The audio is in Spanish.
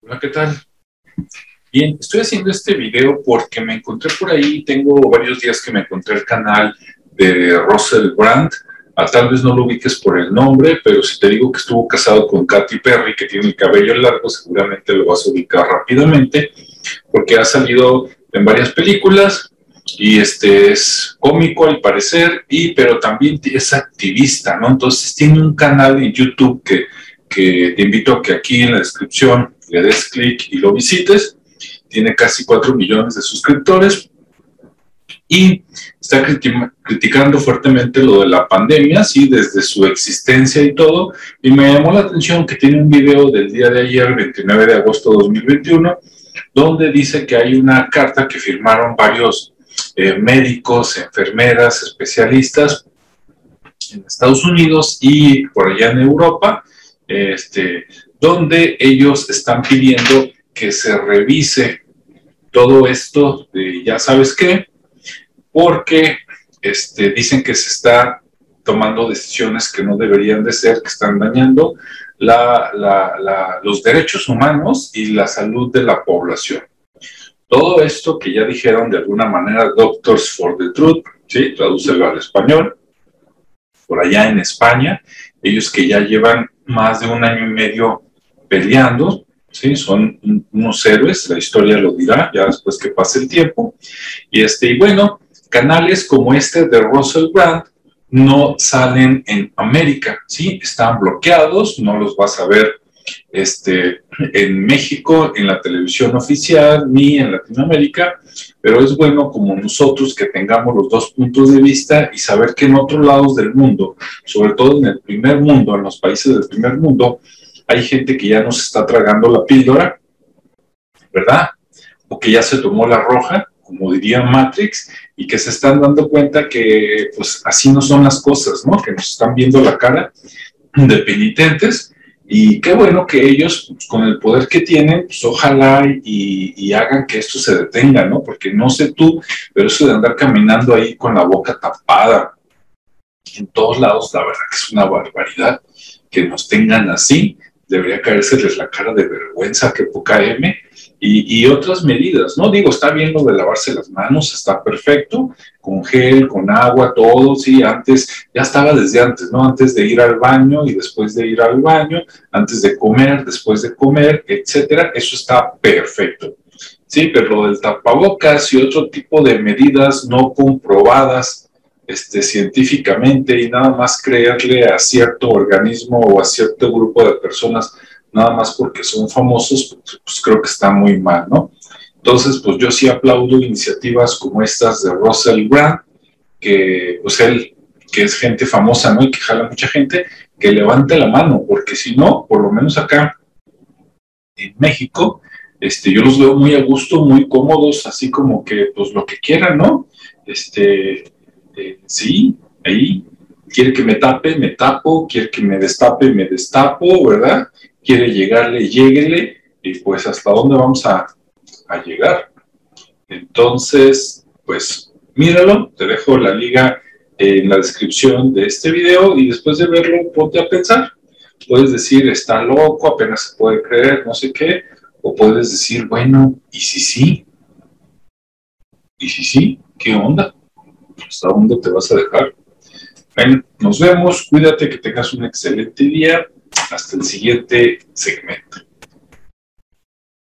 Hola, ¿qué tal? Bien, estoy haciendo este video porque me encontré por ahí, tengo varios días que me encontré el canal de Russell Brand, ah, tal vez no lo ubiques por el nombre, pero si te digo que estuvo casado con Katy Perry, que tiene el cabello largo, seguramente lo vas a ubicar rápidamente, porque ha salido en varias películas y este es cómico al parecer, y, pero también es activista, ¿no? Entonces tiene un canal en YouTube que, que te invito a que aquí en la descripción le des clic y lo visites. Tiene casi 4 millones de suscriptores y está criticando fuertemente lo de la pandemia, sí, desde su existencia y todo. Y me llamó la atención que tiene un video del día de ayer, 29 de agosto de 2021, donde dice que hay una carta que firmaron varios eh, médicos, enfermeras, especialistas en Estados Unidos y por allá en Europa, este, donde ellos están pidiendo que se revise todo esto de ya sabes qué, porque este, dicen que se está tomando decisiones que no deberían de ser, que están dañando los derechos humanos y la salud de la población. Todo esto que ya dijeron de alguna manera Doctors for the Truth, ¿sí? tradúcelo al español, por allá en España, ellos que ya llevan más de un año y medio peleando, ¿sí? son unos héroes, la historia lo dirá ya después que pase el tiempo. Y, este, y bueno, canales como este de Russell Brand no salen en América, ¿sí? están bloqueados, no los vas a ver este, en México, en la televisión oficial, ni en Latinoamérica, pero es bueno como nosotros que tengamos los dos puntos de vista y saber que en otros lados del mundo, sobre todo en el primer mundo, en los países del primer mundo, hay gente que ya nos está tragando la píldora, ¿verdad? O que ya se tomó la roja, como diría Matrix, y que se están dando cuenta que pues así no son las cosas, ¿no? Que nos están viendo la cara de penitentes y qué bueno que ellos, pues, con el poder que tienen, pues ojalá y, hagan que esto se detenga, ¿no? Porque no sé tú, pero eso de andar caminando ahí con la boca tapada en todos lados, la verdad que es una barbaridad que nos tengan así debería caérseles la cara de vergüenza, que poca M, y, otras medidas, ¿no? Digo, está bien lo de lavarse las manos, está perfecto, con gel, con agua, todo, sí, antes, ya estaba desde antes, ¿no? Antes de ir al baño y después de ir al baño, antes de comer, después de comer, etcétera, eso está perfecto. Sí, pero lo del tapabocas y otro tipo de medidas no comprobadas, este, científicamente y nada más creerle a cierto organismo o a cierto grupo de personas, nada más porque son famosos, pues, pues, creo que está muy mal, ¿no? Entonces, pues yo sí aplaudo iniciativas como estas de Russell Brand, que pues él, que es gente famosa, ¿no? Y que jala mucha gente, que levante la mano, porque si no, por lo menos acá en México, este, yo los veo muy a gusto, muy cómodos, así como que pues lo que quieran, ¿no? Este, este, sí, ahí, quiere que me tape, me tapo, quiere que me destape, me destapo, ¿verdad? Quiere llegarle, lléguele, y pues hasta dónde vamos a, a llegar. Entonces, pues míralo, te dejo la liga en la descripción de este video y después de verlo ponte a pensar. Puedes decir, está loco, apenas se puede creer, no sé qué, o puedes decir, bueno, ¿y si sí? ¿Y si sí? ¿Qué onda? ¿Hasta dónde te vas a dejar? Nos vemos, cuídate, que tengas un excelente día. Hasta el siguiente segmento.